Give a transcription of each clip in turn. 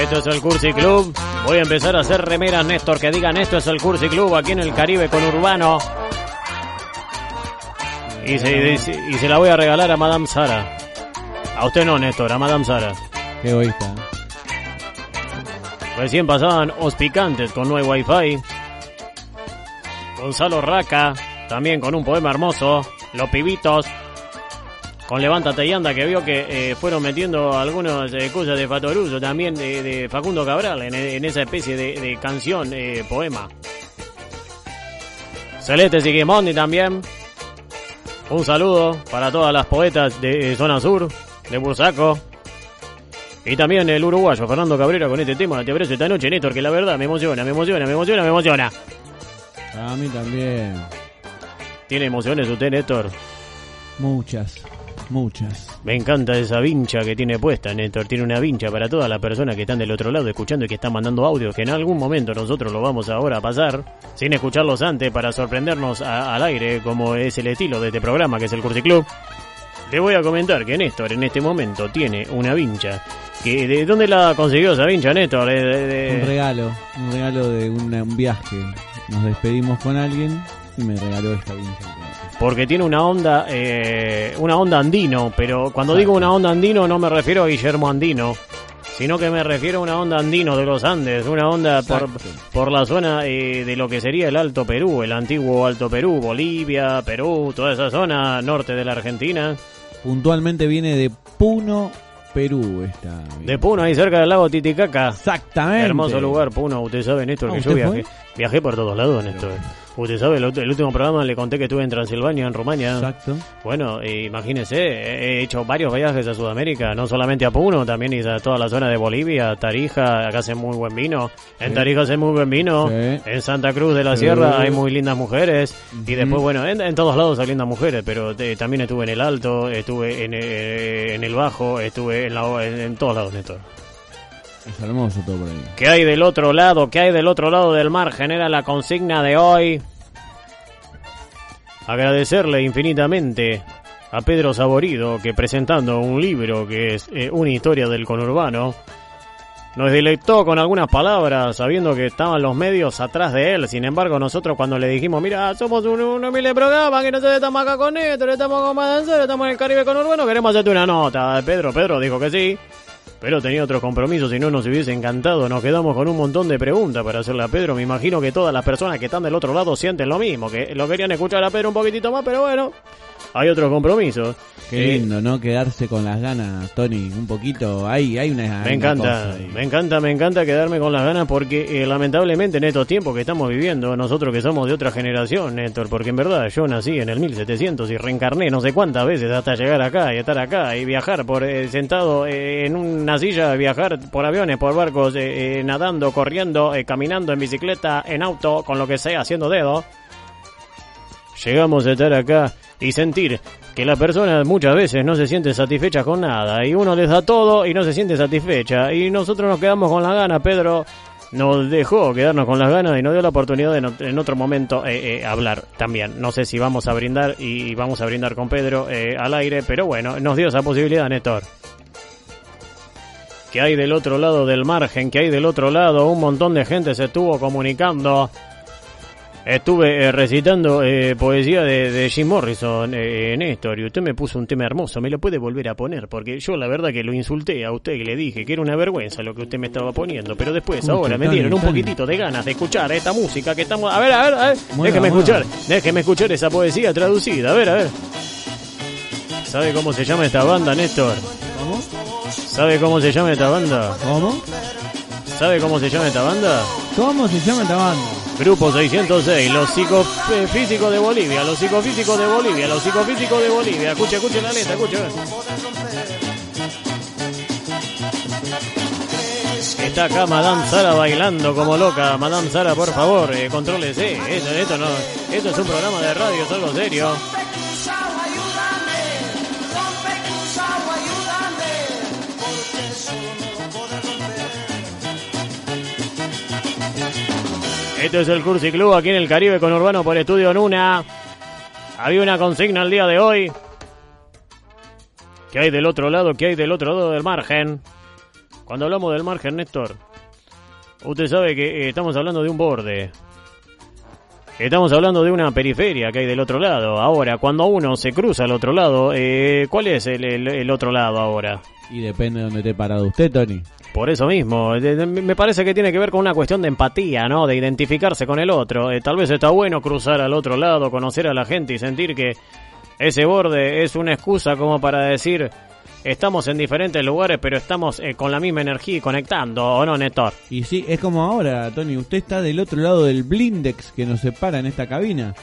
Esto es el Cursi Club. Voy a empezar a hacer remeras, Néstor, que digan esto es el Cursi Club aquí en el Caribe con Urbano. Y se, y se- y se la voy a regalar a Madame Sara. A usted no, Néstor, a Madame Sara. Qué egoísta. Recién pasaban Os Picantes con No hay Wi-Fi. Gonzalo Raca, también con un poema hermoso. Los Pibitos. Con Levántate y Anda, que vio que eh, fueron metiendo algunas eh, cosas de Fatoruso, también de, de Facundo Cabral, en, en esa especie de, de canción, eh, poema. Celeste Sigismondi también. Un saludo para todas las poetas de Zona Sur, de Bursaco. Y también el uruguayo Fernando Cabrera con este tema, te abrazo esta noche, Néstor, que la verdad me emociona, me emociona, me emociona, me emociona. A mí también. ¿Tiene emociones usted, Néstor? Muchas, muchas. Me encanta esa vincha que tiene puesta, Néstor. Tiene una vincha para todas las personas que están del otro lado escuchando y que están mandando audios, que en algún momento nosotros lo vamos ahora a pasar, sin escucharlos antes, para sorprendernos a- al aire, como es el estilo de este programa, que es el Cursi Club. Le voy a comentar que Néstor en este momento tiene una vincha. Que, ¿De dónde la consiguió esa vincha, Néstor? De- de- de- Un regalo, un regalo de una- un viaje. Nos despedimos con alguien y me regaló esta vincha. Porque tiene una onda, eh, una onda andino, pero cuando digo una onda andino no me refiero a Guillermo Andino, sino que me refiero a una onda andino de los Andes, una onda por, por la zona eh, de lo que sería el Alto Perú, el antiguo Alto Perú, Bolivia, Perú, toda esa zona norte de la Argentina, Puntualmente viene de Puno, Perú esta. de Puno, ahí cerca del lago Titicaca. Exactamente. Hermoso lugar, Puno. Usted sabe, Néstor, Ah, que yo ¿usted viajé, viajé por todos lados, Néstor. Usted sabe, el, último programa le conté que estuve en Transilvania, en Rumania. Exacto. Bueno, eh, imagínese, he he hecho varios viajes a Sudamérica, no solamente a Puno, también a toda la zona de Bolivia, Tarija, acá hace muy buen vino, en Sí. Tarija hace muy buen vino, Sí. en Santa Cruz de la Sí. Sierra hay muy lindas mujeres, y después, bueno, en, en todos lados hay lindas mujeres, pero eh, también estuve en el Alto, estuve en, eh, en el Bajo, estuve en, la, en, en todos lados, Néstor. Es hermoso todo por ahí. ¿Qué hay del otro lado? ¿Qué hay del otro lado del mar? Genera la consigna de hoy. Agradecerle infinitamente a Pedro Saborido que presentando un libro que es eh, una historia del conurbano, nos deleitó con algunas palabras sabiendo que estaban los medios atrás de él. Sin embargo, nosotros cuando le dijimos, mira, somos un, un humilde programa que no se estamos acá con esto, estamos con Madanzero, estamos en el Caribe conurbano, queremos hacerte una nota. Pedro, Pedro dijo que sí. Pero tenía otros compromisos y no nos hubiese encantado. Nos quedamos con un montón de preguntas para hacerle a Pedro. Me imagino que todas las personas que están del otro lado sienten lo mismo, que lo querían escuchar a Pedro un poquitito más, pero bueno, hay otros compromisos. Qué Eh, lindo, ¿no? Quedarse con las ganas, Tony, un poquito. Hay, hay una. Me encanta, me encanta, me encanta quedarme con las ganas porque eh, lamentablemente en estos tiempos que estamos viviendo, nosotros que somos de otra generación, Néstor, porque en verdad yo nací en el 1700 y reencarné no sé cuántas veces hasta llegar acá y estar acá y viajar por eh, sentado eh, en silla, viajar por aviones, por barcos, eh, eh, nadando, corriendo, eh, caminando en bicicleta, en auto, con lo que sea, haciendo dedo. Llegamos a estar acá y sentir que la persona muchas veces no se siente satisfecha con nada y uno les da todo y no se siente satisfecha y nosotros nos quedamos con las ganas, Pedro nos dejó quedarnos con las ganas y nos dio la oportunidad de en otro momento hablar también. No sé si vamos a brindar y vamos a brindar con Pedro al aire, pero bueno, nos dio esa posibilidad, Néstor. Que hay del otro lado del margen, que hay del otro lado, un montón de gente se estuvo comunicando. Estuve eh, recitando eh, poesía de, de Jim Morrison, eh, Néstor, y usted me puso un tema hermoso. ¿Me lo puede volver a poner? Porque yo la verdad que lo insulté a usted y le dije que era una vergüenza lo que usted me estaba poniendo. Pero después, ahora me dieron un poquitito de ganas de escuchar esta música que estamos... A ver, a ver, a ver. Déjeme escuchar, déjeme escuchar esa poesía traducida. A ver, a ver. ¿Sabe cómo se llama esta banda, Néstor? ¿Cómo? ¿Sabe cómo se llama esta banda? ¿Cómo? ¿Sabe cómo se llama esta banda? ¿Cómo se llama esta banda? Grupo 606, los psicofísicos de Bolivia, los psicofísicos de Bolivia, los psicofísicos de Bolivia. Escucha, escucha la letra, escucha. Está acá Madame Sara bailando como loca. Madame Sara, por favor, eh, contrólese. Esto, esto, no, esto es un programa de radio, es algo serio. Esto es el Cursi Club aquí en el Caribe con Urbano por Estudio Nuna. Había una consigna el día de hoy. ¿Qué hay del otro lado? ¿Qué hay del otro lado del margen? Cuando hablamos del margen, Néstor, usted sabe que eh, estamos hablando de un borde. Estamos hablando de una periferia que hay del otro lado. Ahora, cuando uno se cruza al otro lado, eh, ¿cuál es el, otro lado ahora? Y depende de dónde esté parado usted, Tony. Por eso mismo, me parece que tiene que ver con una cuestión de empatía, ¿no? De identificarse con el otro. Eh, tal vez está bueno cruzar al otro lado, conocer a la gente y sentir que ese borde es una excusa como para decir estamos en diferentes lugares, pero estamos eh, con la misma energía y conectando, ¿o no, Néstor? Y sí, es como ahora, Tony. Usted está del otro lado del blindex que nos separa en esta cabina.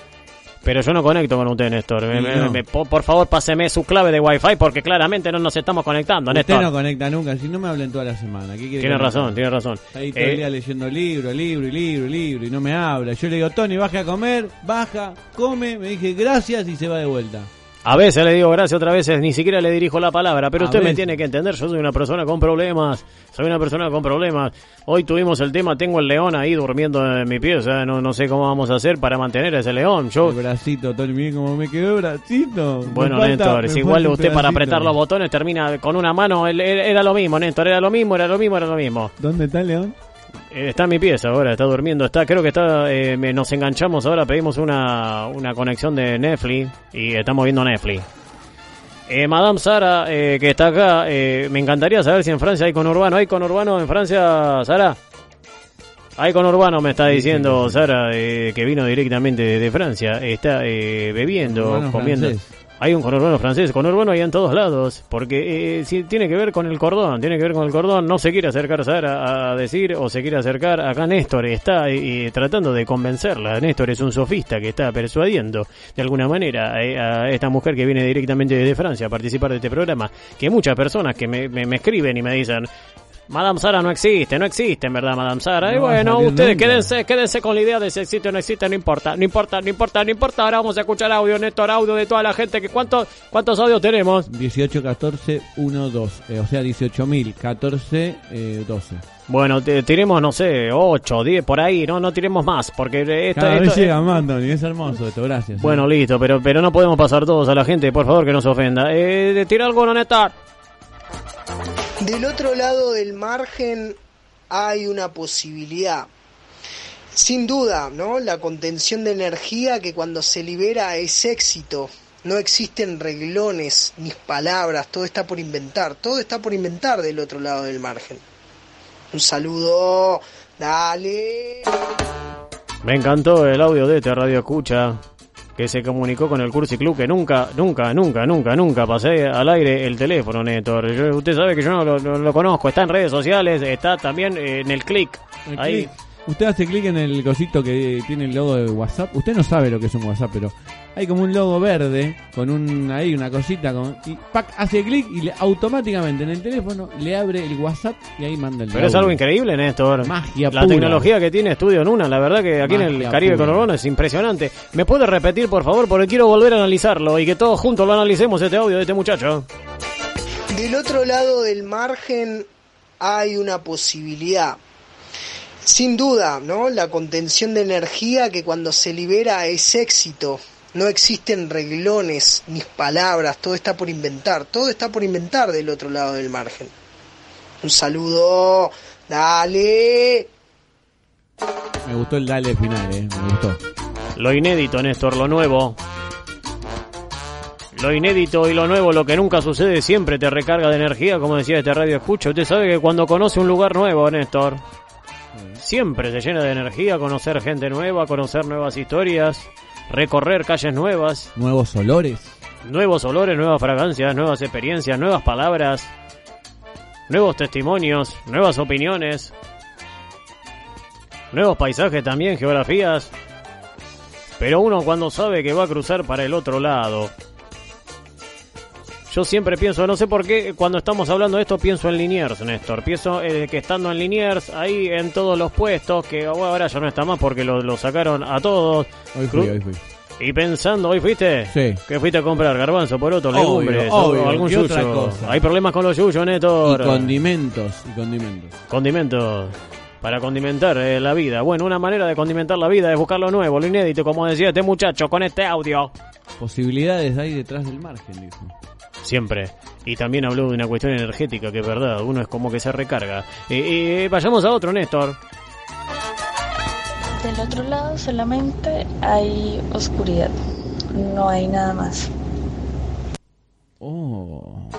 Pero yo no conecto con usted, Néstor. Me- por, favor, páseme su clave de Wi-Fi porque claramente no nos estamos conectando, Usted Néstor. no conecta nunca, si no me hablen toda la semana. ¿Qué quiere Tiene razón, tiene razón. Está ahí todo Eh, el día leyendo libro, libro y libro y libro y no me habla. Yo le digo, Tony, baje a comer, baja, come, me dije gracias y se va de vuelta. A veces le digo gracias, otras veces ni siquiera le dirijo la palabra, pero A usted me tiene que entender, yo soy una persona con problemas, soy una persona con problemas. Hoy tuvimos el tema, tengo el león ahí durmiendo en mi pieza, no, no sé cómo vamos a hacer para mantener a ese león. Yo, El bracito, Tony, miren cómo me quedó el bracito. Bueno, Néstor, me si igual usted para apretar los botones termina con una mano, era lo mismo, Néstor, era lo mismo, era lo mismo, era lo mismo. ¿Dónde está el león? Eh, está en mi pieza ahora, está durmiendo, está, creo que está, eh, me- nos enganchamos ahora, pedimos una, una conexión de Netflix y estamos viendo Netflix. Eh, Madame Sara, eh, que está acá, eh, me encantaría saber si en Francia hay conurbano. ¿Hay conurbano en Francia, Sara? Hay conurbano, me está diciendo Sara, eh, que vino directamente de Francia. Está eh, bebiendo, comiendo. francés. Hay un conurbano francés, conurbano hay en todos lados, porque eh, sí, tiene que ver con el cordón, tiene que ver con el cordón, no se quiere acercar Sara a decir o se quiere acercar, acá Néstor está eh, tratando de convencerla, Néstor es un sofista que está persuadiendo de alguna manera eh, a esta mujer que viene directamente desde Francia a participar de este programa, que muchas personas que me- me escriben y me dicen, Madame Sara no existe, no existe en verdad Madame Sara. y No bueno, ustedes nunca. quédense, quédense con la idea de si existe o no existe, no importa, no importa, no importa, no importa. Ahora vamos a escuchar audio, Néstor, audio de toda la gente. que ¿Cuántos, cuántos audios tenemos? 18, 14, 1, 2. Eh, o sea, 18.000, 14, eh, 12. Bueno, tiremos, no sé, 8, 10, por ahí, no no tiremos más, porque esto... Cada esto- vez llega más, Tony. Es hermoso esto, gracias. bueno, listo, pero pero no podemos pasar todos a la gente, por favor, que no se ofenda. Eh, tira algo, no, Néstor. Del otro lado del margen hay una posibilidad. Sin duda, ¿no? La contención de energía que cuando se libera es éxito. No existen reglones ni palabras, todo está por inventar, todo está por inventar del otro lado del margen. Un saludo, dale. Me encantó el audio de este Radio Escucha que se comunicó con el Cursi Club que nunca, nunca, nunca, nunca, nunca pasé al aire el teléfono, Néstor. Yo- usted sabe que yo no lo, no lo conozco, está en redes sociales, está también eh, en el click. El Ahí. clic. Usted hace clic en el cosito que tiene el logo de WhatsApp. Usted no sabe lo que es un WhatsApp, pero hay como un logo verde con un ahí una cosita con y pac, hace clic y le, automáticamente en el teléfono le abre el WhatsApp y ahí manda el Pero es algo increíble, Néstor. Magia La pura. tecnología que tiene Estudio Nuna, la verdad que aquí en el Caribe. Conurbano es impresionante. ¿Me puede repetir, por favor? Porque quiero volver a analizarlo y que todos juntos lo analicemos este audio de este muchacho. Del otro lado del margen hay una posibilidad. Sin duda, ¿no? La contención de energía que cuando se libera es éxito. No existen reglones ni palabras, todo está por inventar, todo está por inventar del otro lado del margen. Un saludo, dale. Me gustó el dale final, eh, me gustó. Lo inédito, Néstor, lo nuevo. Lo inédito y lo nuevo, lo que nunca sucede, siempre te recarga de energía, como decía este radio escucha. Usted sabe que cuando conoce un lugar nuevo, Néstor, siempre se llena de energía, conocer gente nueva, conocer nuevas historias, recorrer calles nuevas, Nuevos olores. nuevos olores, nuevas fragancias, nuevas experiencias, nuevas palabras, nuevos testimonios, nuevas opiniones, nuevos paisajes también, geografías. Pero uno cuando sabe que va a cruzar para el otro lado, yo siempre pienso, no sé por qué, cuando estamos hablando de esto pienso en Liniers, Néstor. Pienso eh, que estando en Liniers, ahí en todos los puestos, que bueno, ahora ya no está más porque lo, lo sacaron a todos. Hoy fui, Cru- hoy fui. Y pensando, ¿hoy fuiste? Sí. ¿Qué fuiste a comprar? ¿Garbanzo, poroto, legumbres obvio, algún ¿qué otra yuyo? Hay problemas con los yuyos, Y Néstor. condimentos, y condimentos. Condimentos para condimentar eh, la vida. Bueno, una manera de condimentar la vida es buscar lo nuevo, lo inédito, como decía este muchacho con este audio. Posibilidades hay detrás del margen, dijo. Siempre. Y también habló de una cuestión energética, que es verdad, uno es como que se recarga. Eh, eh, vayamos a otro, Néstor. Del otro lado solamente hay oscuridad, no hay nada más. Oh.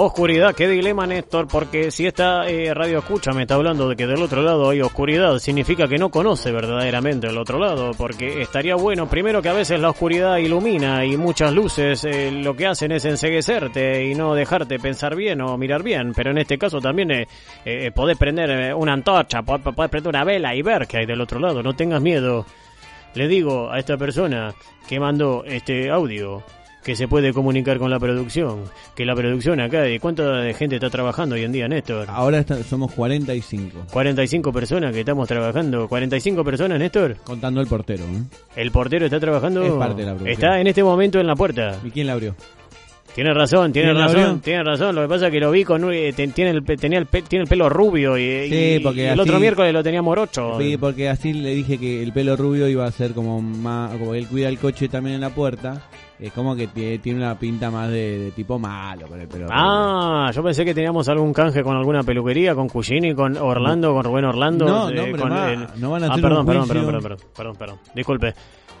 Oscuridad, qué dilema, Néstor, porque si esta eh, radio escucha me está hablando de que del otro lado hay oscuridad, significa que no conoce verdaderamente el otro lado, porque estaría bueno, primero que a veces la oscuridad ilumina y muchas luces eh, lo que hacen es enseguecerte y no dejarte pensar bien o mirar bien, pero en este caso también eh, eh, podés prender una antorcha, podés prender una vela y ver que hay del otro lado, no tengas miedo. Le digo a esta persona que mandó este audio que se puede comunicar con la producción, que la producción acá, ¿de cuánta gente está trabajando hoy en día, Néstor? Ahora está- somos 45. 45 personas que estamos trabajando. 45 personas, Néstor. Contando el portero. ¿eh? El portero está trabajando. Es parte de la producción. Está en este momento en la puerta. ¿Y quién la abrió? Tiene razón, tiene ¿Quién la razón, tiene razón. Lo que pasa es que lo vi con eh, tiene el tenía el pe- tiene el pelo rubio y, Sí, y- porque y el así- otro miércoles lo tenía morocho. Sí, porque así le dije que el pelo rubio iba a ser como más. Como él cuida el coche también en la puerta. Es como que tie- tiene una pinta más de, de tipo malo con el pelo. Ah, yo pensé que teníamos algún canje con alguna peluquería, con Cugini, con Orlando, con Rubén Orlando. No, eh, no, hombre, con, eh, no van a ah, hacer perdón, un perdón, juicio. perdón, perdón, perdón, perdón, disculpe.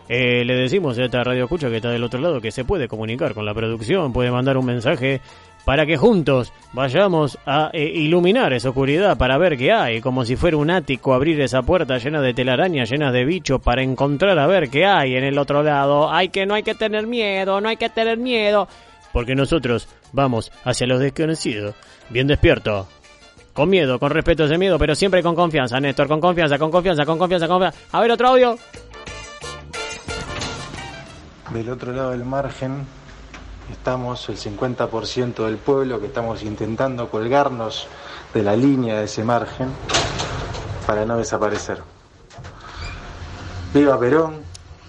Eh, le decimos a esta radio escucha que está del otro lado que se puede comunicar con la producción, puede mandar un mensaje para que juntos vayamos a eh, iluminar esa oscuridad para ver qué hay, como si fuera un ático abrir esa puerta llena de telarañas, llenas de bichos para encontrar a ver qué hay en el otro lado. Hay que no hay que tener miedo, no hay que tener miedo, porque nosotros vamos hacia los desconocidos, bien despierto. Con miedo, con respeto ese miedo, pero siempre con confianza, Néstor, con confianza, con confianza, con confianza, con confianza. A ver, otro audio. Del otro lado del margen estamos el 50% del pueblo que estamos intentando colgarnos de la línea de ese margen para no desaparecer. Viva Perón,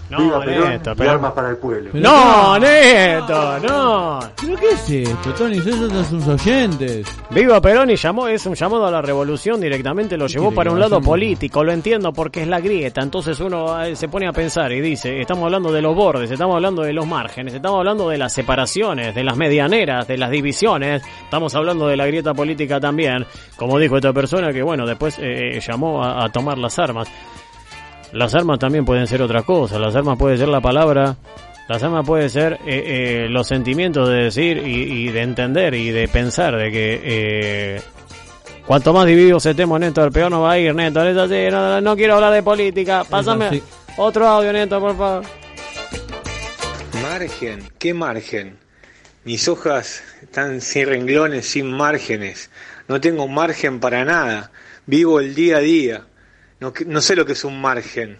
No, viva Perón y pero- armas para el pueblo. Pero- No, Néstor, no. ¿Pero qué es esto, Tony? Esos son sus oyentes. Viva Perón y llamó, es un llamado a la revolución directamente, lo ¿Qué llevó para un lado político, lo entiendo porque es la grieta, entonces uno eh, se pone a pensar y dice, estamos hablando de los bordes, estamos hablando de los márgenes, estamos hablando de las separaciones, de las medianeras, de las divisiones, estamos hablando de la grieta política también, como dijo esta persona que bueno, después eh, llamó a, a tomar las armas. Las armas también pueden ser otra cosa, las armas puede ser la palabra, las armas puede ser eh, eh, los sentimientos de decir y, y de entender y de pensar de que eh, cuanto más divididos estemos, Néstor, peor nos va a ir, Néstor, es así, no, no quiero hablar de política, pásame otro audio, Néstor, por favor. Margen, ¿qué margen? Mis hojas están sin renglones, sin márgenes. No tengo margen para nada. Vivo el día a día. No, que- no sé lo que es un margen.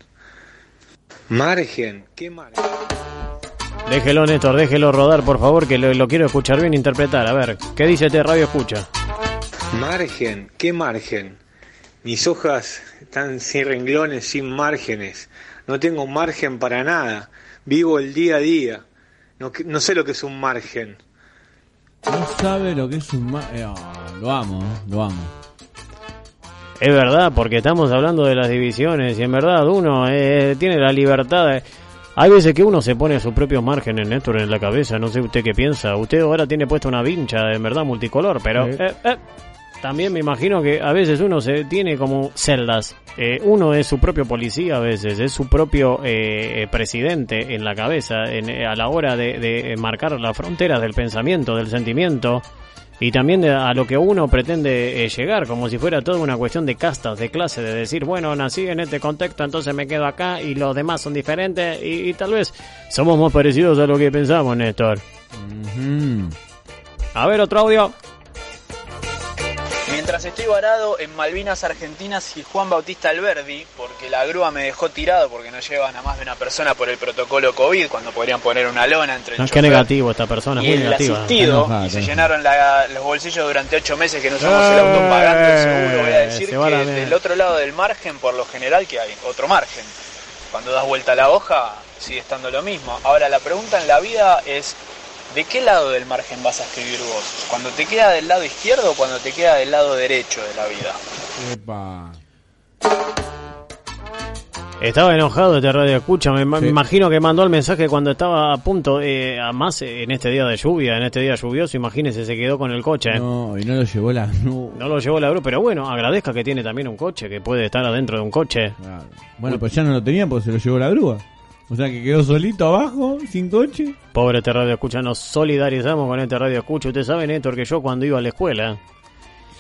Margen, ¿qué margen? Déjelo, Néstor, déjelo rodar, por favor, que lo, lo quiero escuchar bien interpretar, a ver, ¿qué dice este radio escucha? Margen, ¿qué margen? Mis hojas están sin renglones, sin márgenes. No tengo margen para nada. Vivo el día a día. No, que- no sé lo que es un margen. No sabe lo que es un... ma- eh, lo amo, eh, lo amo. Es verdad, porque estamos hablando de las divisiones y en verdad uno eh, tiene la libertad. de- Hay veces que uno se pone sus propios márgenes, Néstor, en la cabeza. No sé usted qué piensa. Usted ahora tiene puesta una vincha, en verdad, multicolor, pero Sí. eh, eh, también me imagino que a veces uno se tiene como celdas. Eh, uno es su propio policía a veces, es su propio eh, presidente en la cabeza en- eh, a la hora de, de marcar las fronteras del pensamiento, del sentimiento y también de- a lo que uno pretende eh, llegar, como si fuera toda una cuestión de castas, de clase, de decir, bueno, nací en este contexto, entonces me quedo acá y los demás son diferentes y, y tal vez somos más parecidos a lo que pensamos, Néstor. A ver, otro audio. Mientras estoy varado en Malvinas Argentinas y Juan Bautista Alberdi, porque la grúa me dejó tirado porque no llevan a más de una persona por el protocolo COVID, cuando podrían poner una lona entre el No, qué negativo esta persona, y muy el negativa. asistido, enojada, y se llenaron la- los bolsillos durante ocho meses que no usamos el auto pagando el seguro. Voy a decir que del otro lado del margen, por lo general, que hay otro margen. Cuando das vuelta a la hoja, sigue estando lo mismo. Ahora, la pregunta en la vida es, ¿de qué lado del margen vas a escribir vos? ¿Cuando te queda del lado izquierdo o cuando te queda del lado derecho de la vida? Epa. Estaba enojado este radio escucha, me, imagino que mandó el mensaje cuando estaba a punto, eh, a más en este día de lluvia, en este día lluvioso, imagínese, se quedó con el coche. No, y no lo llevó la... No. No lo llevó la grúa, pero bueno, agradezca que tiene también un coche, que puede estar adentro de un coche. Claro. Bueno, pues ya no lo tenía porque se lo llevó la grúa. O sea que quedó solito abajo, sin coche. Pobre este radio escucha, nos solidarizamos con este radio escucha. Usted sabe, Néstor, que yo cuando iba a la escuela,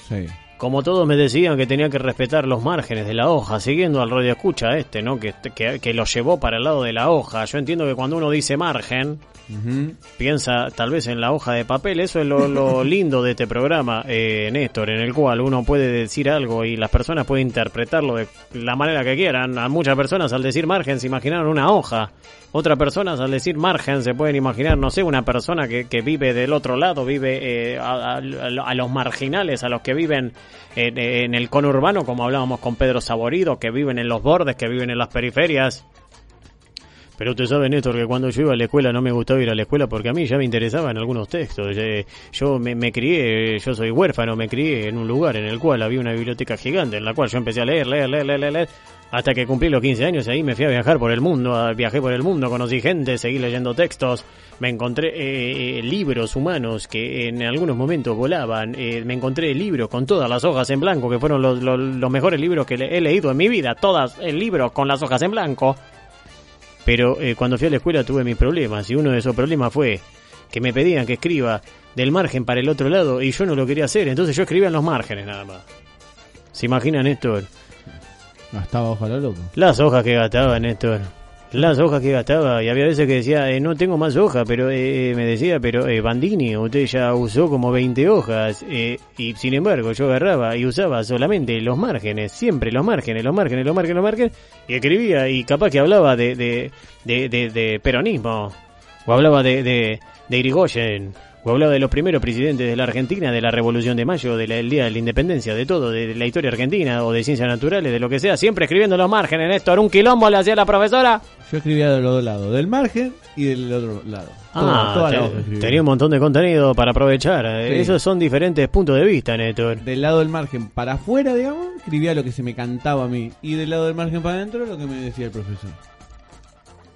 Sí. como todos me decían que tenía que respetar los márgenes de la hoja, siguiendo al radio escucha este, ¿no? Que, que, que lo llevó para el lado de la hoja. Yo entiendo que cuando uno dice margen, Ujú. piensa tal vez en la hoja de papel. Eso es lo, lo lindo de este programa, eh, Néstor, en el cual uno puede decir algo y las personas pueden interpretarlo de la manera que quieran. A muchas personas al decir margen se imaginaron una hoja. Otras personas al decir margen se pueden imaginar, no sé, una persona que, que vive del otro lado, vive eh, a, a- a los marginales, a los que viven en, en el conurbano, como hablábamos con Pedro Saborido, que viven en los bordes, que viven en las periferias. Pero usted sabe, Néstor, que cuando yo iba a la escuela no me gustaba ir a la escuela porque a mí ya me interesaban algunos textos. Eh, Yo me, crié, yo soy huérfano, me crié en un lugar en el cual había una biblioteca gigante en la cual yo empecé a leer, leer, leer, leer, leer, hasta que cumplí los 15 años ahí me fui a viajar por el mundo, viajé por el mundo, conocí gente, seguí leyendo textos, me encontré eh, eh, libros humanos que en algunos momentos volaban, eh, me encontré libros con todas las hojas en blanco, que fueron los, los, mejores libros que he leído en mi vida, todas el libro con las hojas en blanco. Pero eh, cuando fui a la escuela tuve mis problemas y uno de esos problemas fue que me pedían que escriba del margen para el otro lado y yo no lo quería hacer, entonces yo escribía en los márgenes nada más. ¿Se imaginan, Néstor? Gastaba ojalá loco. Las hojas que gastaba, Néstor. Las hojas que gastaba. Y había veces que decía, eh, no tengo más hojas, pero eh, me decía, pero eh, Bandini, usted ya usó como 20 hojas. eh, y sin embargo, yo agarraba y usaba solamente los márgenes, siempre los márgenes, los márgenes, los márgenes, los márgenes. Y escribía, y capaz que hablaba de, de, de, de- de peronismo. O hablaba de, de, de Irigoyen. O hablaba de los primeros presidentes de la Argentina, de la Revolución de Mayo, de la- del Día de la Independencia, de todo, de la historia argentina o de ciencias naturales, de lo que sea, siempre escribiendo los márgenes, Néstor. Un quilombo le hacía la profesora. Yo escribía de los dos lados, del margen y del otro lado. Ah, Toda- toda la te- escribía. tenía un montón de contenido para aprovechar. Eh, Sí. Esos son diferentes puntos de vista, Néstor. Del lado del margen para afuera, digamos, escribía lo que se me cantaba a mí. Y del lado del margen para adentro, lo que me decía el profesor.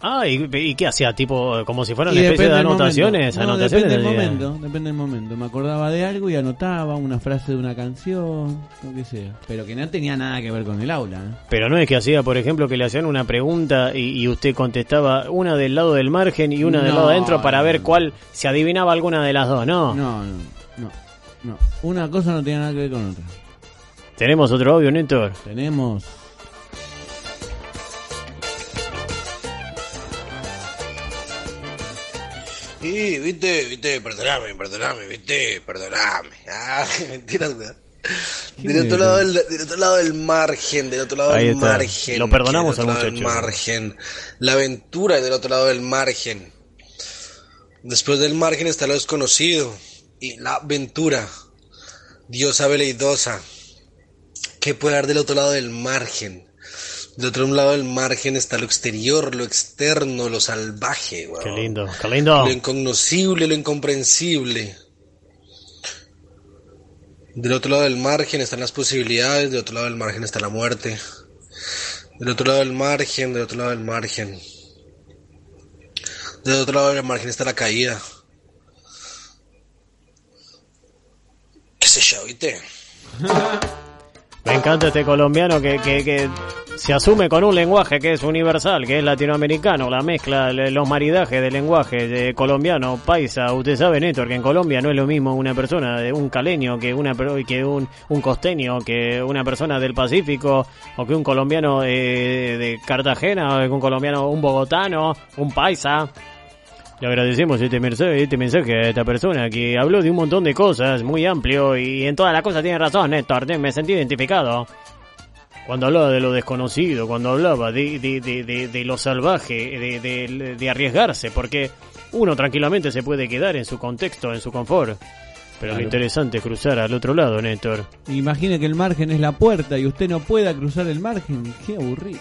Ah, ¿y, y qué hacía? Tipo, como si fueran especie de anotaciones. No, anotaciones depende del de- momento, depende del momento. Me acordaba de algo y anotaba una frase de una canción, lo que sea. Pero que no tenía nada que ver con el aula. ¿eh? Pero no es que hacía, por ejemplo, que le hacían una pregunta y, y usted contestaba una del lado del margen y una del lado adentro para no, ver cuál se adivinaba alguna de las dos, ¿no? No, no, no, no. Una cosa no tiene nada que ver con otra. Tenemos otro audio, Néstor. Tenemos... Y, viste, viste, perdoname, perdoname, viste, perdoname. Ah, mentira, weón. Del otro, es? lado del, del otro lado del margen, del otro lado Ahí del está. margen. Lo perdonamos al lado del muchacho. margen. La aventura del otro lado del margen. Después del margen está lo desconocido. Y la aventura. Diosa veleidosa. ¿Qué puede haber del otro lado del margen? Del otro lado del margen está lo exterior, lo externo, lo salvaje. Qué weón. lindo, qué lindo. Lo incognoscible, lo incomprensible. Del otro lado del margen están las posibilidades, del otro lado del margen está la muerte. Del otro lado del margen, del otro lado del margen. Del otro lado del margen está la caída. ¿Qué sé yo, viste? Me encanta este colombiano que, que, que se asume con un lenguaje que es universal, que es latinoamericano, la mezcla, los maridajes de lenguaje de colombiano, paisa. Usted sabe, Néstor, que en Colombia no es lo mismo una persona de un caleño que una que un, un costeño, que una persona del Pacífico, o que un colombiano eh, de Cartagena, o que un colombiano, un bogotano, un paisa. Le agradecemos este mensaje, este mensaje a esta persona que habló de un montón de cosas, muy amplio, y en todas las cosas tiene razón, Néstor, me sentí identificado. Cuando hablaba de lo desconocido, cuando hablaba de, de, de, de, lo salvaje, de, arriesgarse, porque uno tranquilamente se puede quedar en su contexto, en su confort. Pero lo Claro. interesante es cruzar al otro lado, Néstor. Imagine que el margen es la puerta y usted no pueda cruzar el margen. Qué aburrido.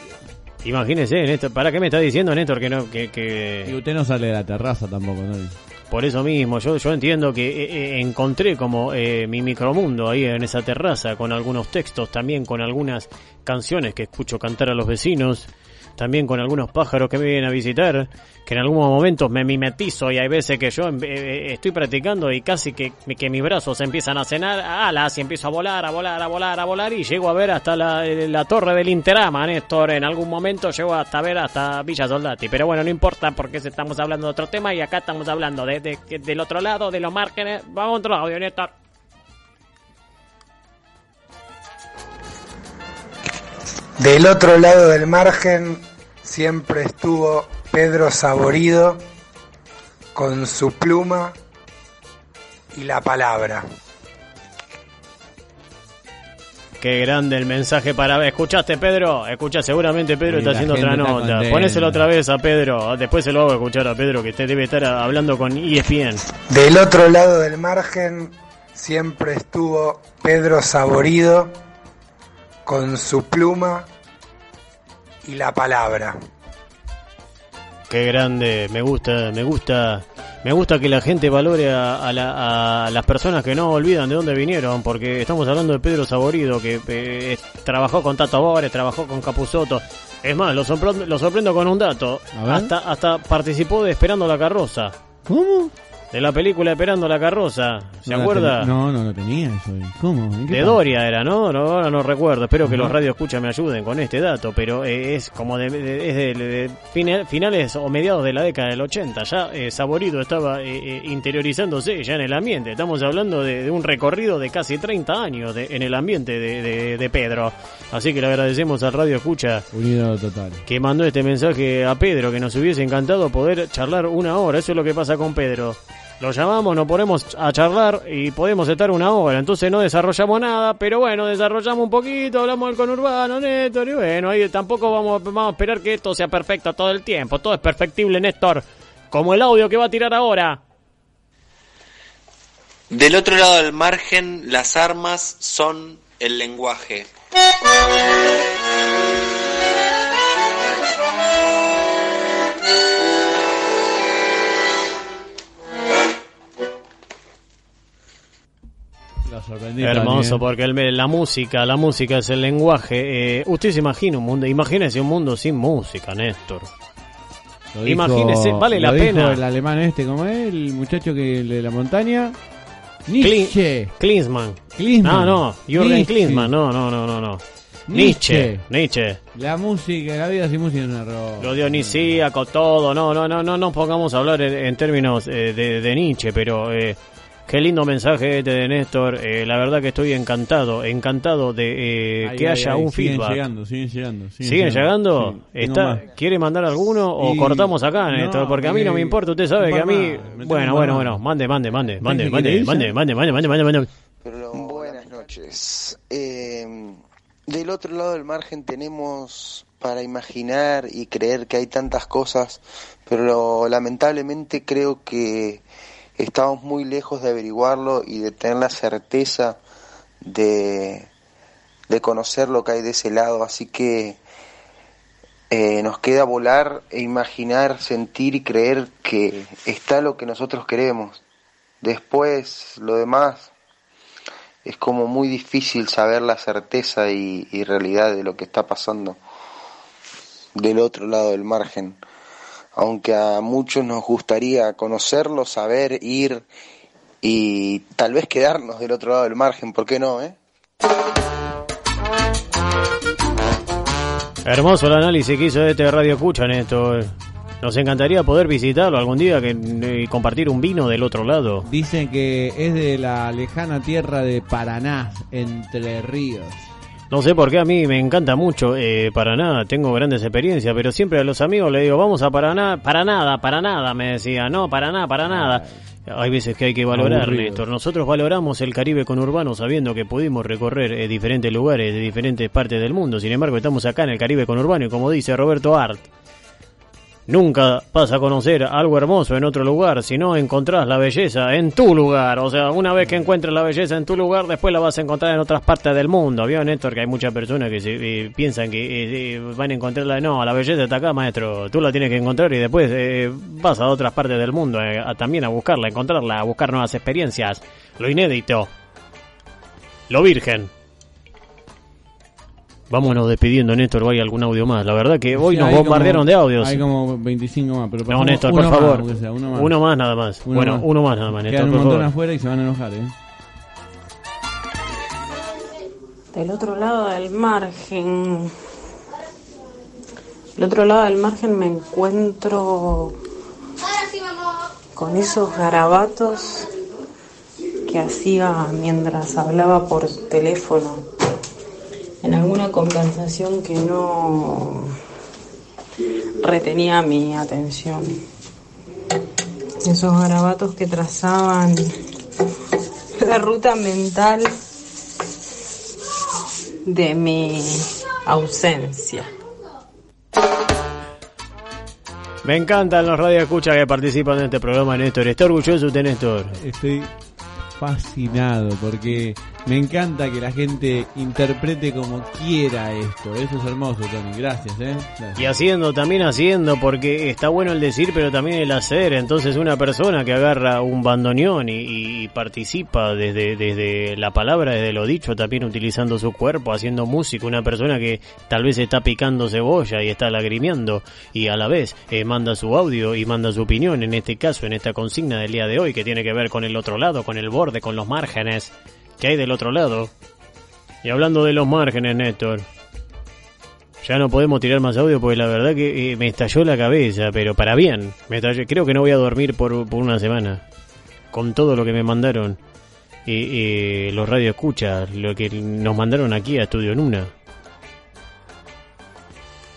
Imagínese, Néstor, ¿para qué me está diciendo, Néstor, que no, que, que... Y usted no sale de la terraza tampoco, ¿no? Por eso mismo, yo, yo entiendo que eh, eh, encontré como eh, mi micromundo ahí en esa terraza, con algunos textos, también con algunas canciones que escucho cantar a los vecinos. También con algunos pájaros que me vienen a visitar, que en algunos momentos me mimetizo y hay veces que yo eh, eh, estoy practicando y casi que, que mis brazos empiezan a cenar alas y empiezo a volar, a volar, a volar, a volar y llego a ver hasta la, eh, la torre del Interama, Néstor. En algún momento llego hasta ver hasta Villa Soldati. Pero bueno, no importa porque estamos hablando de otro tema y acá estamos hablando de, de- de- del otro lado, de los márgenes. Vamos a otro audio, Néstor. Del otro lado del margen siempre estuvo Pedro Saborido con su pluma y la palabra. Qué grande el mensaje para... ¿Escuchaste, Pedro? Escucha, seguramente Pedro está haciendo otra está nota. contenta. Ponéselo otra vez a Pedro. Después se lo hago escuchar a Pedro, que usted debe estar hablando con ESPN. Del otro lado del margen siempre estuvo Pedro Saborido con su pluma y la palabra. Qué grande, me gusta, me gusta, me gusta que la gente valore a, a la- a las personas que no olvidan de dónde vinieron, porque estamos hablando de Pedro Saborido, que eh, trabajó con Tato Bores, trabajó con Capuzoto. Es más, lo sorprendo, lo sorprendo con un dato. Hasta, hasta participó de Esperando la Carroza, ¿Cómo? De la película Esperando la Carroza. ¿Se No acuerda? No, no lo tenía eso. ¿Cómo? ¿En qué De parte? Doria era, ¿no? no ahora no recuerdo. Espero que los radio escucha me ayuden con este dato, pero eh, es como de, de- es de- de fina- finales o mediados de la década del 80. Ya eh, Saborido estaba eh, eh, interiorizándose ya en el ambiente. Estamos hablando de, un recorrido de casi 30 años de- en el ambiente de, de- de Pedro. Así que le agradecemos al radio escucha Unido total. que mandó este mensaje a Pedro, que nos hubiese encantado poder charlar una hora. Eso es lo que pasa con Pedro. Lo llamamos, nos ponemos a charlar y podemos estar una hora. Entonces no desarrollamos nada, pero bueno, desarrollamos un poquito, hablamos del conurbano, Néstor, y bueno, ahí tampoco vamos, vamos a esperar que esto sea perfecto todo el tiempo. Todo es perfectible, Néstor. Como el audio que va a tirar ahora. Del otro lado del margen, las armas son el lenguaje. Sorprendí Hermoso, también. porque el- la música, la música es el lenguaje. Eh, usted se imagina un mundo, imagínese un mundo sin música, Néstor. Lo dijo- Imagínese, vale la pena. El alemán este, ¿cómo es? El muchacho que de la montaña. Nietzsche. Klinsmann. Klinsmann. No, no, Jürgen. Klinsmann, no, no, no, no, no. Nietzsche. Nietzsche. La música, la vida sin música es un error. Lo dionisíaco, todo, no, no, no, no nos pongamos a hablar en, en términos eh, de, de Nietzsche, pero eh, qué lindo mensaje este de Néstor, eh, la verdad que estoy encantado, encantado de eh, que ay, haya ay, un siguen feedback. llegando, siguen llegando. ¿Siguen llegando? Sí, tengo Está, más. ¿Quiere mandar alguno o Y- cortamos acá, no, Néstor? Porque a mí no me importa, usted sabe que a mí... Bueno, bueno, bueno, mande, mande, mande, mande, mande, mande, mande, mande, mande, mande, mande. Buenas noches. Eh, del otro lado del margen tenemos para imaginar y creer que hay tantas cosas, pero lamentablemente creo que estamos muy lejos de averiguarlo y de tener la certeza de, de conocer lo que hay de ese lado. Así que eh, nos queda volar e imaginar, sentir y creer que está lo que nosotros queremos. Después, lo demás, es como muy difícil saber la certeza y, y realidad de lo que está pasando del otro lado del margen. Aunque a muchos nos gustaría conocerlo, saber, ir y tal vez quedarnos del otro lado del margen, ¿por qué no, eh? Hermoso el análisis que hizo este Radio Escucha, Néstor. Nos encantaría poder visitarlo algún día que, y compartir un vino del otro lado. Dicen que es de la lejana tierra de Paraná, Entre Ríos. No sé por qué a mí me encanta mucho eh, Paraná, tengo grandes experiencias, pero siempre a los amigos le digo, vamos a Paraná, para nada, para nada, me decía, no, para nada, para nada. Hay veces que hay que valorar, Aburrido. Néstor. Nosotros valoramos el Caribe conurbano sabiendo que pudimos recorrer eh, diferentes lugares de diferentes partes del mundo. Sin embargo, estamos acá en el Caribe conurbano y como dice Roberto Art, Nunca vas a conocer algo hermoso en otro lugar si no encontrás la belleza en tu lugar. O sea, una vez que encuentres la belleza en tu lugar, después la vas a encontrar en otras partes del mundo. ¿Vio, Néstor? Que hay muchas personas que se, eh, piensan que eh, eh, van a encontrarla. No, la belleza está acá, maestro. Tú la tienes que encontrar y después eh, vas a otras partes del mundo también a buscarla, a encontrarla, a buscar nuevas experiencias. Lo inédito. Lo virgen. Vámonos despidiendo, Néstor. ¿Hay algún audio más? La verdad que hoy Sí, nos bombardearon como- de audios. Hay como 25 más, pero No, Néstor, por favor. sea, uno más. Uno más nada más. Uno bueno, más. uno más nada más, Néstor, Quedan un por montón favor. afuera y se van a enojar, ¿eh? Del otro lado del margen. Del otro lado del margen me encuentro con esos garabatos que hacía mientras hablaba por teléfono en alguna conversación que no retenía mi atención. Esos garabatos que trazaban la ruta mental de mi ausencia. Me encantan los radioescuchas que participan en este programa, Néstor. ¿Está orgulloso usted, Néstor? Estoy fascinado porque me encanta que la gente interprete como quiera esto. Eso es hermoso, Tony. Gracias, ¿eh? Y haciendo, también haciendo, porque está bueno el decir, pero también el hacer. Entonces una persona que agarra un bandoneón y, y participa desde, desde la palabra, desde lo dicho, también utilizando su cuerpo, haciendo música. Una persona que tal vez está picando cebolla y está lagrimeando y a la vez eh, manda su audio y manda su opinión, en este caso, en esta consigna del día de hoy, que tiene que ver con el otro lado, con el borde, con los márgenes que hay del otro lado. Y hablando de los márgenes, Néstor. Ya no podemos tirar más audio porque la verdad que eh, me estalló la cabeza, pero para bien. Me estalló- creo que no voy a dormir por, por una semana. Con todo lo que me mandaron eh, los radioescuchas, lo que nos mandaron aquí a Estudio Nuna.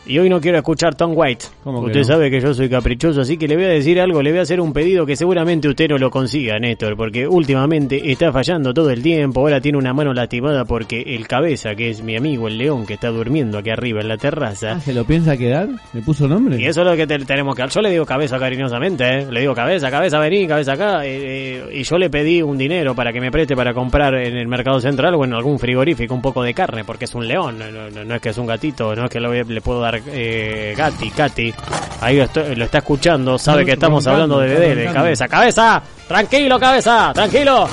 Y hoy no quiero escuchar Tom White. ¿Cómo que Usted no? sabe que yo soy caprichoso, así que le voy a decir algo, le voy a hacer un pedido que seguramente usted no lo consiga, Néstor, porque últimamente está fallando todo el tiempo, ahora tiene una mano lastimada porque el cabeza, que es mi amigo el león que está durmiendo aquí arriba en la terraza, Ah, ¿Se lo piensa quedar? ¿Le puso nombre? y eso es lo que te- tenemos que hacer. Yo le digo cabeza cariñosamente, ¿eh? Le digo cabeza, cabeza, vení, cabeza acá. eh, eh, y yo le pedí un dinero para que me preste para comprar en el mercado central o en algún frigorífico un poco de carne, porque es un león, no, no- no es que es un gatito, no es que lo- le puedo dar eh, gati, Katy. Ahí lo, estoy- lo está escuchando, sabe que estamos hablando de Bebé, de cabeza, cabeza, tranquilo, cabeza, tranquilo.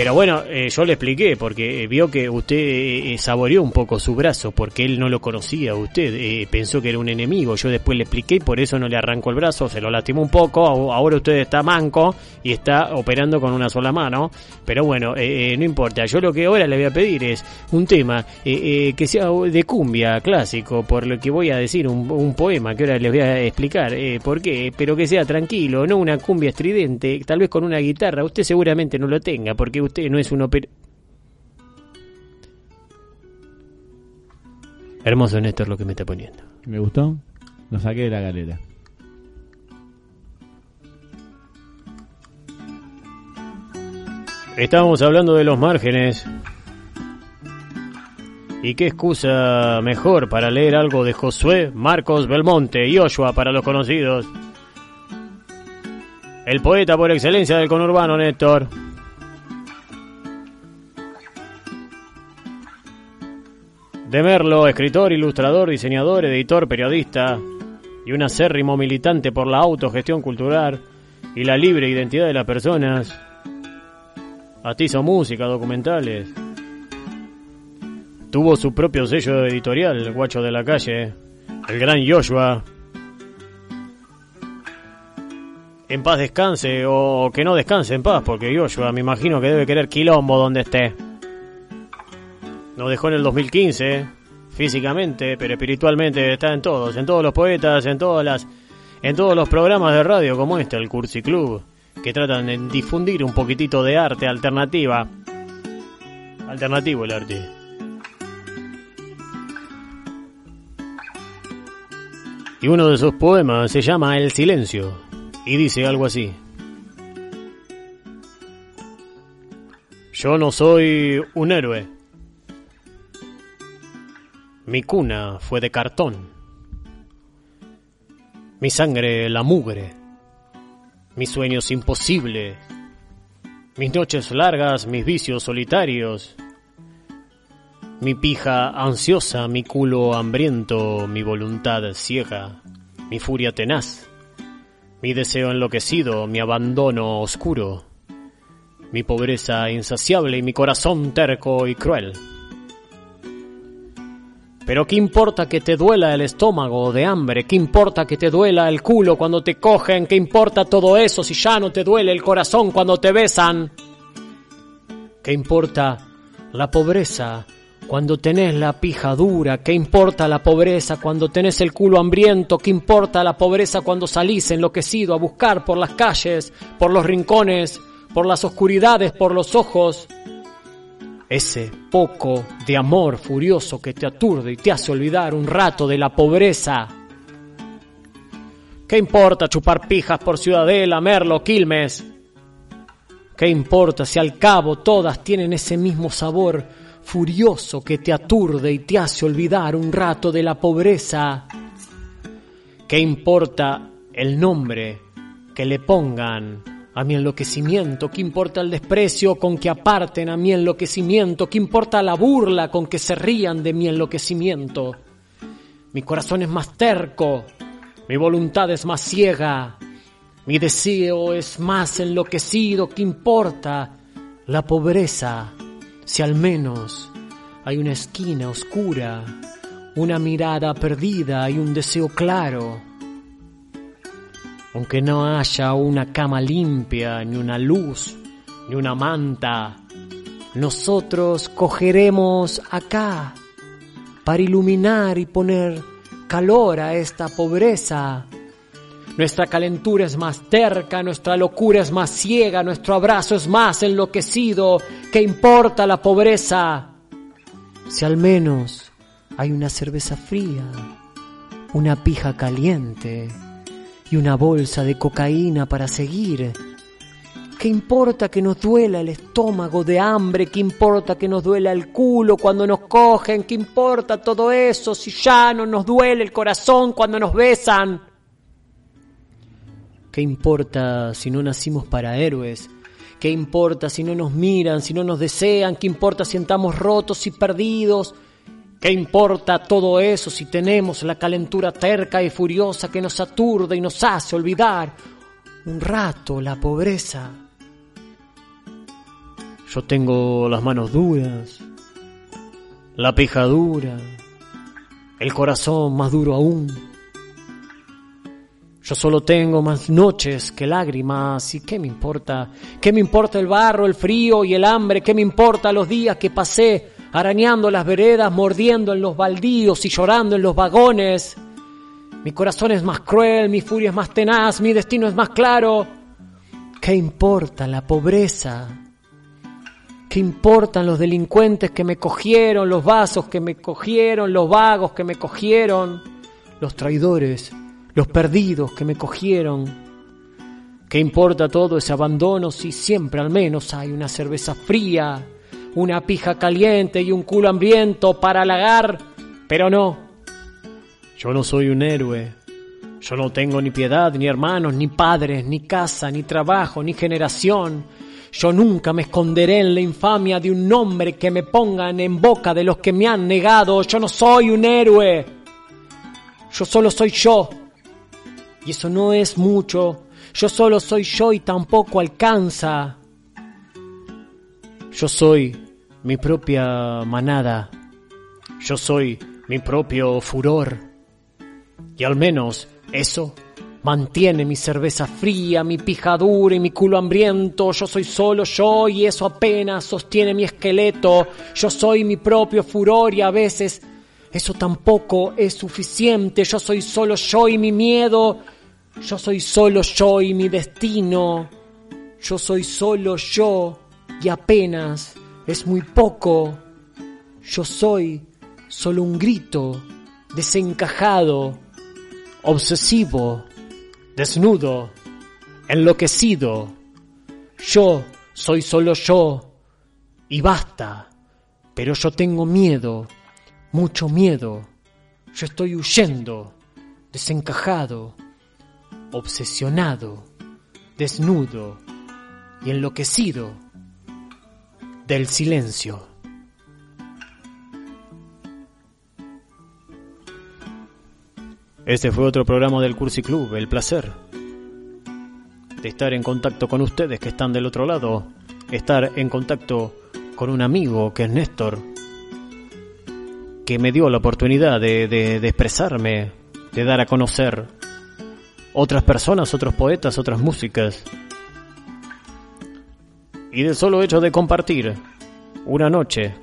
Pero bueno, eh, yo le expliqué porque eh, vio que usted eh, eh, saboreó un poco su brazo porque él no lo conocía usted, eh, pensó que era un enemigo. Yo después le expliqué y por eso no le arrancó el brazo, se lo lastimó un poco. Ahora usted está manco y está operando con una sola mano. Pero bueno, no importa. Yo lo que ahora le voy a pedir es un tema que sea de cumbia clásico, por lo que voy a decir, un, un poema que ahora les voy a explicar por qué, pero que sea tranquilo, no una cumbia estridente, tal vez con una guitarra. Usted seguramente no lo tenga porque usted no es un oper... Hermoso Néstor lo que me está poniendo. ¿Me gustó? Lo saqué de la galera. Estábamos hablando de los márgenes. ¿Y qué excusa mejor para leer algo de Josué, Marcos Belmonte y Joshua para los conocidos? El poeta por excelencia del conurbano, Néstor. De Merlo, escritor, ilustrador, diseñador, editor, periodista y un acérrimo militante por la autogestión cultural y la libre identidad de las personas. Hizo música, documentales. Tuvo su propio sello editorial, el guacho de la calle, el gran Joshua. En paz descanse o que no descanse en paz, porque Joshua me imagino que debe querer quilombo donde esté. Nos dejó en el 2015, físicamente, pero espiritualmente está en todos, en todos los poetas, en todas las, en todos los programas de radio como este, el Cursi Club, que tratan de difundir un poquitito de arte alternativa. Alternativo el arte. Y uno de sus poemas se llama El silencio y dice algo así. Yo no soy un héroe. Mi cuna fue de cartón. Mi sangre la mugre. Mis sueños imposibles. Mis noches largas, mis vicios solitarios. Mi pija ansiosa, mi culo hambriento, mi voluntad ciega, mi furia tenaz, mi deseo enloquecido, mi abandono oscuro, mi pobreza insaciable y mi corazón terco y cruel. Pero ¿qué importa que te duela el estómago de hambre? ¿Qué importa que te duela el culo cuando te cogen? ¿Qué importa todo eso si ya no te duele el corazón cuando te besan? ¿Qué importa la pobreza cuando tenés la pija dura? ¿Qué importa la pobreza cuando tenés el culo hambriento? ¿Qué importa la pobreza cuando salís enloquecido a buscar por las calles, por los rincones, por las oscuridades, por los ojos? Ese poco de amor furioso que te aturde y te hace olvidar un rato de la pobreza. ¿Qué importa chupar pijas por Ciudadela, Merlo, Quilmes? ¿Qué importa si al cabo todas tienen ese mismo sabor furioso que te aturde y te hace olvidar un rato de la pobreza? ¿Qué importa el nombre que le pongan a mi enloquecimiento, ¿qué importa el desprecio con que aparten a mi enloquecimiento? ¿Qué importa la burla con que se rían de mi enloquecimiento? Mi corazón es más terco, mi voluntad es más ciega, mi deseo es más enloquecido, ¿qué importa la pobreza si al menos hay una esquina oscura, una mirada perdida y un deseo claro? Aunque no haya una cama limpia, ni una luz, ni una manta, nosotros cogeremos acá para iluminar y poner calor a esta pobreza. Nuestra calentura es más terca, nuestra locura es más ciega, nuestro abrazo es más enloquecido. ¿Qué importa la pobreza? Si al menos hay una cerveza fría, una pija caliente y una bolsa de cocaína para seguir. ¿Qué importa que nos duela el estómago de hambre? ¿Qué importa que nos duela el culo cuando nos cogen? ¿Qué importa todo eso si ya no nos duele el corazón cuando nos besan? ¿Qué importa si no nacimos para héroes? ¿Qué importa si no nos miran, si no nos desean? ¿Qué importa si estamos rotos y perdidos? ¿Qué importa todo eso si tenemos la calentura terca y furiosa que nos aturde y nos hace olvidar un rato la pobreza? Yo tengo las manos duras, la pija dura, el corazón más duro aún. Yo solo tengo más noches que lágrimas y qué me importa, qué me importa el barro, el frío y el hambre, qué me importa los días que pasé arañando las veredas, mordiendo en los baldíos y llorando en los vagones. Mi corazón es más cruel, mi furia es más tenaz, mi destino es más claro. ¿Qué importa la pobreza? ¿Qué importan los delincuentes que me cogieron, los vasos que me cogieron, los vagos que me cogieron, los traidores, los perdidos que me cogieron? ¿Qué importa todo ese abandono si siempre al menos hay una cerveza fría una pija caliente y un culo hambriento para halagar, pero no. Yo no soy un héroe. Yo no tengo ni piedad, ni hermanos, ni padres, ni casa, ni trabajo, ni generación. Yo nunca me esconderé en la infamia de un nombre que me pongan en boca de los que me han negado. Yo no soy un héroe. Yo solo soy yo. Y eso no es mucho. Yo solo soy yo y tampoco alcanza. Yo soy mi propia manada. Yo soy mi propio furor. Y al menos eso mantiene mi cerveza fría, mi pijadura y mi culo hambriento. Yo soy solo yo y eso apenas sostiene mi esqueleto. Yo soy mi propio furor y a veces eso tampoco es suficiente. Yo soy solo yo y mi miedo. Yo soy solo yo y mi destino. Yo soy solo yo y apenas es muy poco. Yo soy solo un grito desencajado, obsesivo, desnudo, enloquecido. Yo soy solo yo y basta. Pero yo tengo miedo, mucho miedo. Yo estoy huyendo, desencajado, obsesionado, desnudo y enloquecido del silencio. Este fue otro programa del Cursi Club, el placer de estar en contacto con ustedes que están del otro lado, estar en contacto con un amigo que es Néstor, que me dio la oportunidad de, de, de expresarme, de dar a conocer otras personas, otros poetas, otras músicas. Y del solo hecho de compartir una noche,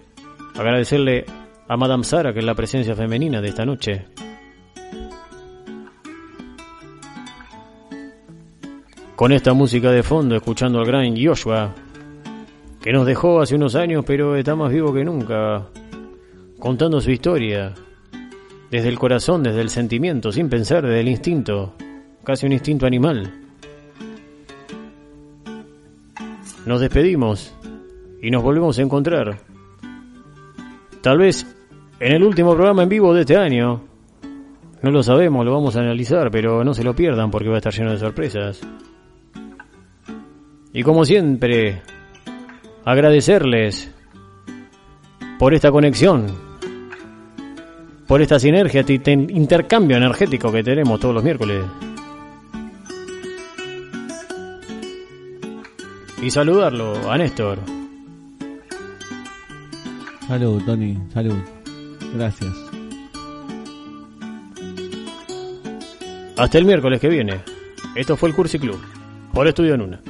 agradecerle a Madame Sara que es la presencia femenina de esta noche. Con esta música de fondo, escuchando al gran Joshua, que nos dejó hace unos años, pero está más vivo que nunca, contando su historia, desde el corazón, desde el sentimiento, sin pensar, desde el instinto, casi un instinto animal. Nos despedimos y nos volvemos a encontrar. Tal vez en el último programa en vivo de este año. No lo sabemos, lo vamos a analizar, pero no se lo pierdan porque va a estar lleno de sorpresas. Y como siempre, agradecerles por esta conexión, por esta sinergia, este intercambio energético que tenemos todos los miércoles. Y saludarlo a Néstor. Salud, Tony, salud. Gracias. Hasta el miércoles que viene. Esto fue el Cursi Club, por Estudio en Una.